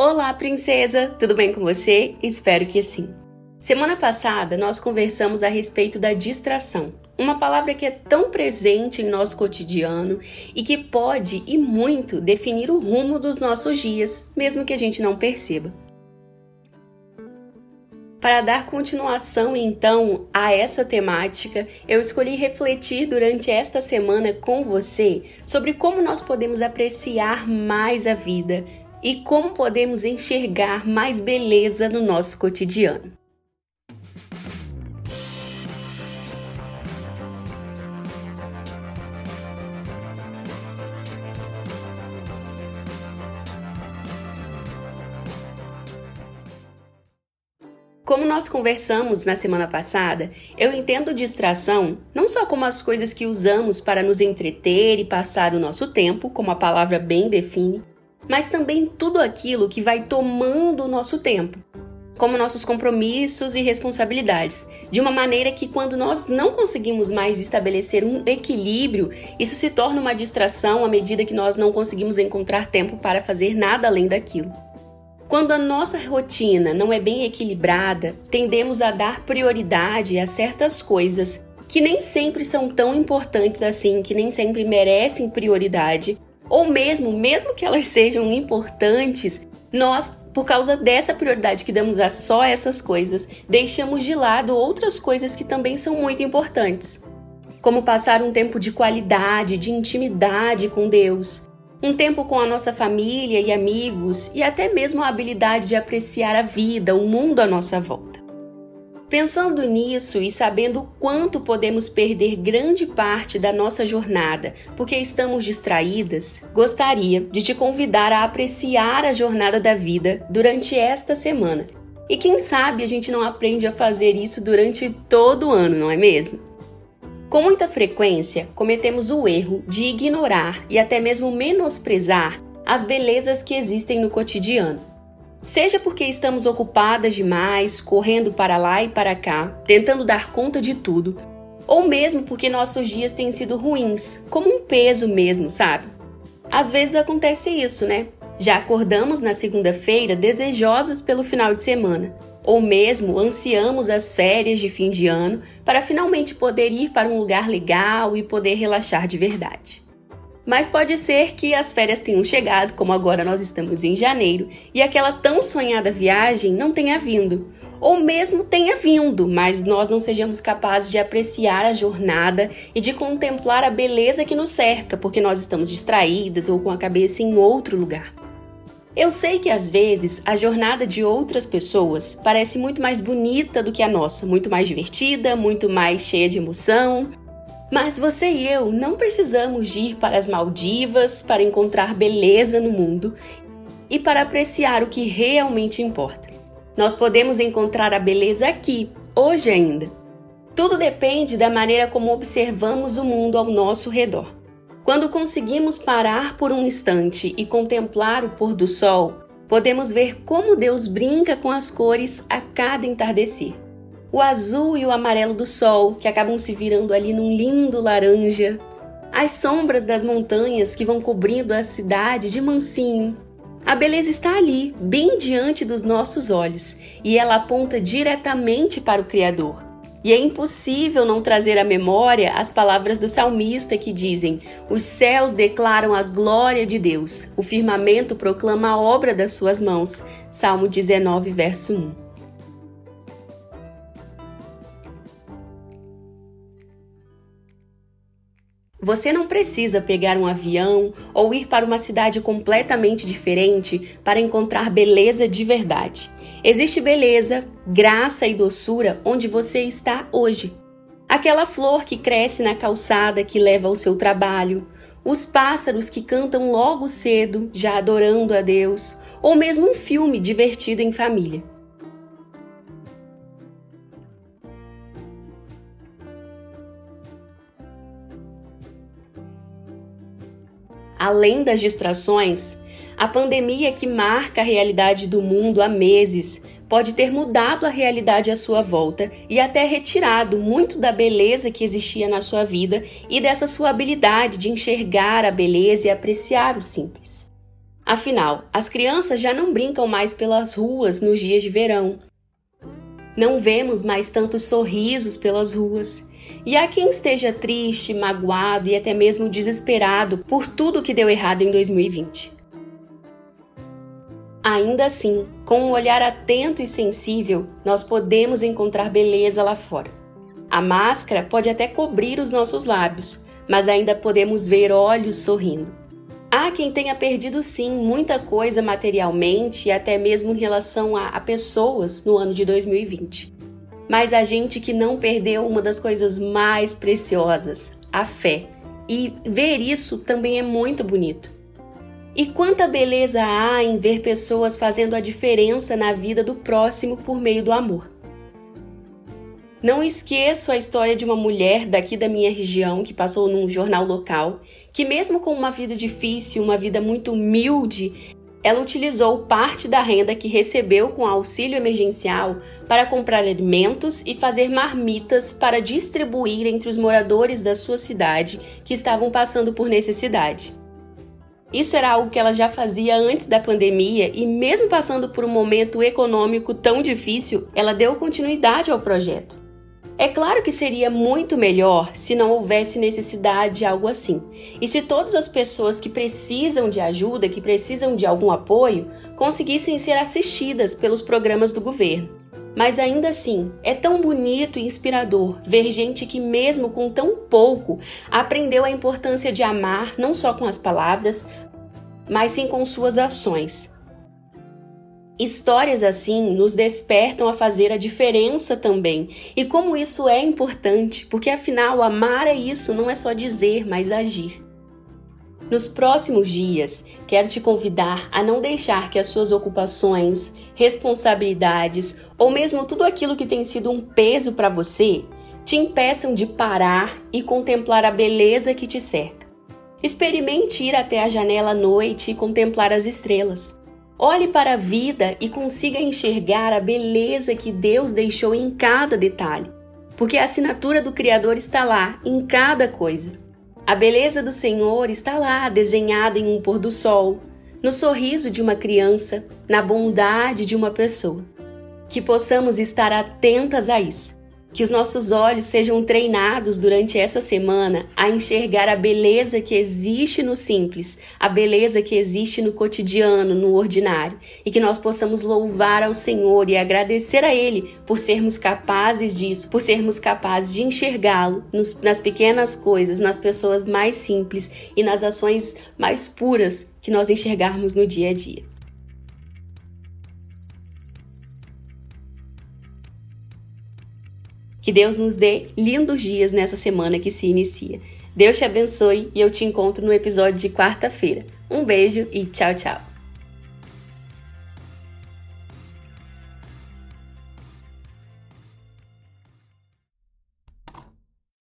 Olá, princesa! Tudo bem com você? Espero que sim. Semana passada nós conversamos a respeito da distração, uma palavra que é tão presente em nosso cotidiano e que pode e muito definir o rumo dos nossos dias, mesmo que a gente não perceba. Para dar continuação então a essa temática, eu escolhi refletir durante esta semana com você sobre como nós podemos apreciar mais a vida, e como podemos enxergar mais beleza no nosso cotidiano. Como nós conversamos na semana passada, eu entendo distração não só como as coisas que usamos para nos entreter e passar o nosso tempo, como a palavra bem define, mas também tudo aquilo que vai tomando o nosso tempo, como nossos compromissos e responsabilidades, de uma maneira que, quando nós não conseguimos mais estabelecer um equilíbrio, isso se torna uma distração à medida que nós não conseguimos encontrar tempo para fazer nada além daquilo. Quando a nossa rotina não é bem equilibrada, tendemos a dar prioridade a certas coisas que nem sempre são tão importantes assim, que nem sempre merecem prioridade, ou mesmo, mesmo que elas sejam importantes, nós, por causa dessa prioridade que damos a só essas coisas, deixamos de lado outras coisas que também são muito importantes. Como passar um tempo de qualidade, de intimidade com Deus, um tempo com a nossa família e amigos e até mesmo a habilidade de apreciar a vida, o mundo à nossa volta. Pensando nisso e sabendo o quanto podemos perder grande parte da nossa jornada porque estamos distraídas, gostaria de te convidar a apreciar a jornada da vida durante esta semana. E quem sabe a gente não aprende a fazer isso durante todo o ano, não é mesmo? Com muita frequência, cometemos o erro de ignorar e até mesmo menosprezar as belezas que existem no cotidiano. Seja porque estamos ocupadas demais, correndo para lá e para cá, tentando dar conta de tudo, ou mesmo porque nossos dias têm sido ruins, como um peso mesmo, sabe? Às vezes acontece isso, né? Já acordamos na segunda-feira desejosas pelo final de semana, ou mesmo ansiamos as férias de fim de ano para finalmente poder ir para um lugar legal e poder relaxar de verdade. Mas pode ser que as férias tenham chegado, como agora nós estamos em janeiro, e aquela tão sonhada viagem não tenha vindo. Ou mesmo tenha vindo, mas nós não sejamos capazes de apreciar a jornada e de contemplar a beleza que nos cerca, porque nós estamos distraídas ou com a cabeça em outro lugar. Eu sei que às vezes a jornada de outras pessoas parece muito mais bonita do que a nossa, muito mais divertida, muito mais cheia de emoção, mas você e eu não precisamos de ir para as Maldivas para encontrar beleza no mundo e para apreciar o que realmente importa. Nós podemos encontrar a beleza aqui, hoje ainda. Tudo depende da maneira como observamos o mundo ao nosso redor. Quando conseguimos parar por um instante e contemplar o pôr do sol, podemos ver como Deus brinca com as cores a cada entardecer o azul e o amarelo do sol, que acabam se virando ali num lindo laranja, as sombras das montanhas que vão cobrindo a cidade de mansinho. A beleza está ali, bem diante dos nossos olhos, e ela aponta diretamente para o Criador. E é impossível não trazer à memória as palavras do salmista que dizem: Os céus declaram a glória de Deus, o firmamento proclama a obra das suas mãos. Salmo 19, verso 1. Você não precisa pegar um avião ou ir para uma cidade completamente diferente para encontrar beleza de verdade. Existe beleza, graça e doçura onde você está hoje. Aquela flor que cresce na calçada que leva ao seu trabalho, os pássaros que cantam logo cedo, já adorando a Deus, ou mesmo um filme divertido em família. Além das distrações, a pandemia que marca a realidade do mundo há meses pode ter mudado a realidade à sua volta e até retirado muito da beleza que existia na sua vida e dessa sua habilidade de enxergar a beleza e apreciar o simples. Afinal, as crianças já não brincam mais pelas ruas nos dias de verão. Não vemos mais tantos sorrisos pelas ruas. E há quem esteja triste, magoado e até mesmo desesperado por tudo que deu errado em 2020. Ainda assim, com um olhar atento e sensível, nós podemos encontrar beleza lá fora. A máscara pode até cobrir os nossos lábios, mas ainda podemos ver olhos sorrindo. Há quem tenha perdido sim muita coisa materialmente e até mesmo em relação a, a, pessoas no ano de 2020. Mas a gente que não perdeu uma das coisas mais preciosas, a fé. E ver isso também é muito bonito. E quanta beleza há em ver pessoas fazendo a diferença na vida do próximo por meio do amor. Não esqueço a história de uma mulher daqui da minha região que passou num jornal local, que mesmo com uma vida difícil, uma vida muito humilde, ela utilizou parte da renda que recebeu com auxílio emergencial para comprar alimentos e fazer marmitas para distribuir entre os moradores da sua cidade que estavam passando por necessidade. Isso era algo que ela já fazia antes da pandemia e, mesmo passando por um momento econômico tão difícil, ela deu continuidade ao projeto. É claro que seria muito melhor se não houvesse necessidade de algo assim. E se todas as pessoas que precisam de ajuda, que precisam de algum apoio, conseguissem ser assistidas pelos programas do governo. Mas ainda assim, é tão bonito e inspirador ver gente que, mesmo com tão pouco, aprendeu a importância de amar não só com as palavras, mas sim com suas ações. Histórias assim nos despertam a fazer a diferença também. E como isso é importante, porque afinal amar é isso, não é só dizer, mas agir. Nos próximos dias, quero te convidar a não deixar que as suas ocupações, responsabilidades ou mesmo tudo aquilo que tem sido um peso para você te impeçam de parar e contemplar a beleza que te cerca. Experimente ir até a janela à noite e contemplar as estrelas. Olhe para a vida e consiga enxergar a beleza que Deus deixou em cada detalhe, porque a assinatura do Criador está lá, em cada coisa. A beleza do Senhor está lá, desenhada em um pôr do sol, no sorriso de uma criança, na bondade de uma pessoa. Que possamos estar atentas a isso que os nossos olhos sejam treinados durante essa semana a enxergar a beleza que existe no simples, a beleza que existe no cotidiano, no ordinário, e que nós possamos louvar ao Senhor e agradecer a Ele por sermos capazes disso, por sermos capazes de enxergá-lo nas pequenas coisas, nas pessoas mais simples e nas ações mais puras que nós enxergarmos no dia a dia. Que Deus nos dê lindos dias nessa semana que se inicia. Deus te abençoe e eu te encontro no episódio de quarta-feira. Um beijo e tchau, tchau.